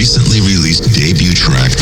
recently released debut track,